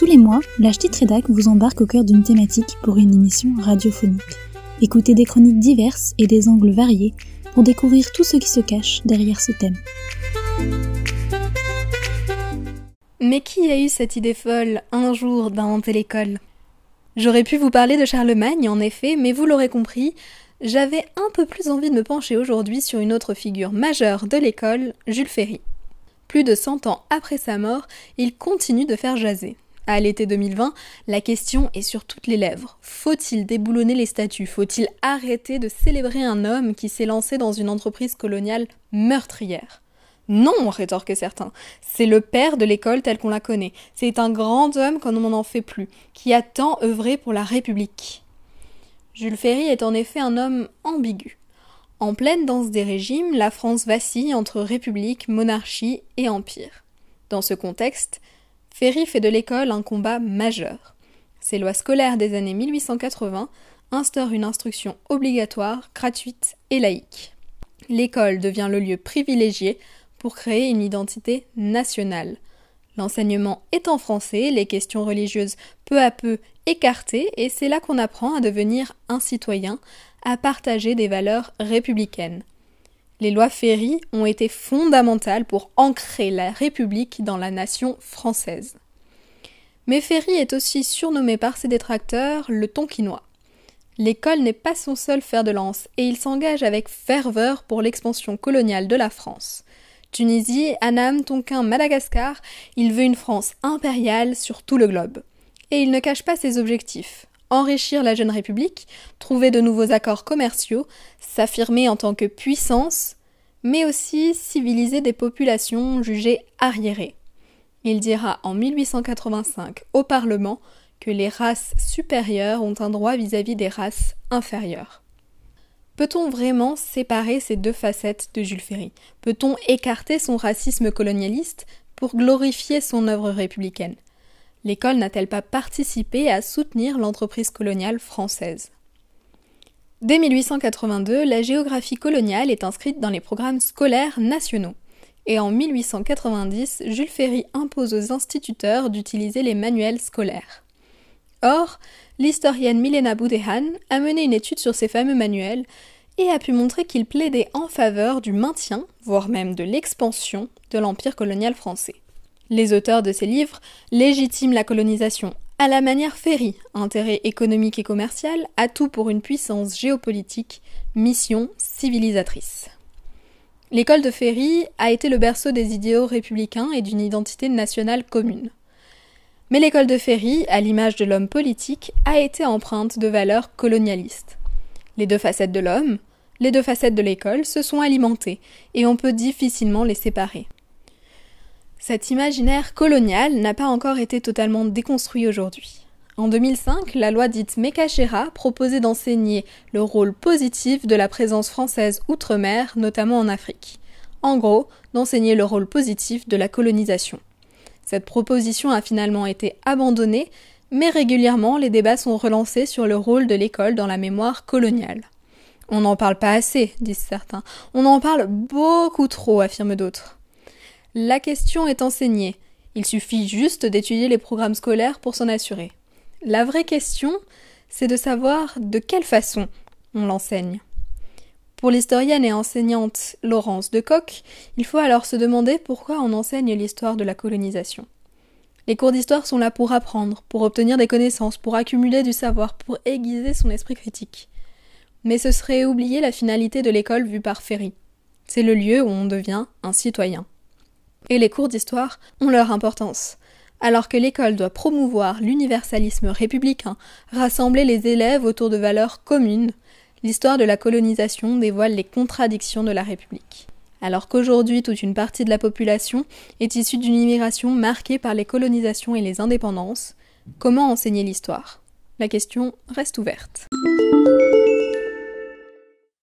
Tous les mois, la Rédac vous embarque au cœur d'une thématique pour une émission radiophonique. Écoutez des chroniques diverses et des angles variés pour découvrir tout ce qui se cache derrière ce thème. Mais qui a eu cette idée folle un jour d'inventer l'école? J'aurais pu vous parler de Charlemagne, en effet, mais vous l'aurez compris, j'avais un peu plus envie de me pencher aujourd'hui sur une autre figure majeure de l'école, Jules Ferry. Plus de 100 ans après sa mort, il continue de faire jaser. À l'été 2020, la question est sur toutes les lèvres. Faut-il déboulonner les statues? Faut-il arrêter de célébrer un homme qui s'est lancé dans une entreprise coloniale meurtrière? Non, rétorquent certains. C'est le père de l'école telle qu'on la connaît. C'est un grand homme comme on n'en fait plus, qui a tant œuvré pour la République. Jules Ferry est en effet un homme ambigu. En pleine danse des régimes, la France vacille entre république, monarchie et empire. Dans ce contexte, Ferry fait de l'école un combat majeur. Ses lois scolaires des années 1880 instaurent une instruction obligatoire, gratuite et laïque. L'école devient le lieu privilégié pour créer une identité nationale. L'enseignement est en français, les questions religieuses peu à peu écartées, et c'est là qu'on apprend à devenir un citoyen, à partager des valeurs républicaines. Les lois Ferry ont été fondamentales pour ancrer la République dans la nation française. Mais Ferry est aussi surnommé par ses détracteurs le Tonkinois. L'école n'est pas son seul fer de lance et il s'engage avec ferveur pour l'expansion coloniale de la France. Tunisie, Annam, Tonkin, Madagascar, il veut une France impériale sur tout le globe. Et il ne cache pas ses objectifs. Enrichir la jeune République, trouver de nouveaux accords commerciaux, s'affirmer en tant que puissance, mais aussi civiliser des populations jugées arriérées. Il dira en 1885 au Parlement que les races supérieures ont un droit vis-à-vis -vis des races inférieures. Peut-on vraiment séparer ces deux facettes de Jules Ferry? Peut-on écarter son racisme colonialiste pour glorifier son œuvre républicaine? L'école n'a-t-elle pas participé à soutenir l'entreprise coloniale française? Dès 1882, la géographie coloniale est inscrite dans les programmes scolaires nationaux. Et en 1890, Jules Ferry impose aux instituteurs d'utiliser les manuels scolaires. Or, l'historienne Milena Boudéhan a mené une étude sur ces fameux manuels et a pu montrer qu'ils plaidaient en faveur du maintien, voire même de l'expansion, de l'empire colonial français. Les auteurs de ces livres légitiment la colonisation à la manière Ferry, intérêt économique et commercial, atout pour une puissance géopolitique, mission civilisatrice. L'école de Ferry a été le berceau des idéaux républicains et d'une identité nationale commune. Mais l'école de Ferry, à l'image de l'homme politique, a été empreinte de valeurs colonialistes. Les deux facettes de l'homme, les deux facettes de l'école se sont alimentées, et on peut difficilement les séparer. Cet imaginaire colonial n'a pas encore été totalement déconstruit aujourd'hui. En 2005, la loi dite Mekachera proposait d'enseigner le rôle positif de la présence française outre-mer, notamment en Afrique. En gros, d'enseigner le rôle positif de la colonisation. Cette proposition a finalement été abandonnée, mais régulièrement les débats sont relancés sur le rôle de l'école dans la mémoire coloniale. On n'en parle pas assez, disent certains. On en parle beaucoup trop, affirment d'autres. La question est enseignée. Il suffit juste d'étudier les programmes scolaires pour s'en assurer. La vraie question, c'est de savoir de quelle façon on l'enseigne. Pour l'historienne et enseignante Laurence de Coq, il faut alors se demander pourquoi on enseigne l'histoire de la colonisation. Les cours d'histoire sont là pour apprendre, pour obtenir des connaissances, pour accumuler du savoir, pour aiguiser son esprit critique. Mais ce serait oublier la finalité de l'école vue par Ferry. C'est le lieu où on devient un citoyen. Et les cours d'histoire ont leur importance. Alors que l'école doit promouvoir l'universalisme républicain, rassembler les élèves autour de valeurs communes, l'histoire de la colonisation dévoile les contradictions de la République. Alors qu'aujourd'hui toute une partie de la population est issue d'une immigration marquée par les colonisations et les indépendances, comment enseigner l'histoire? La question reste ouverte.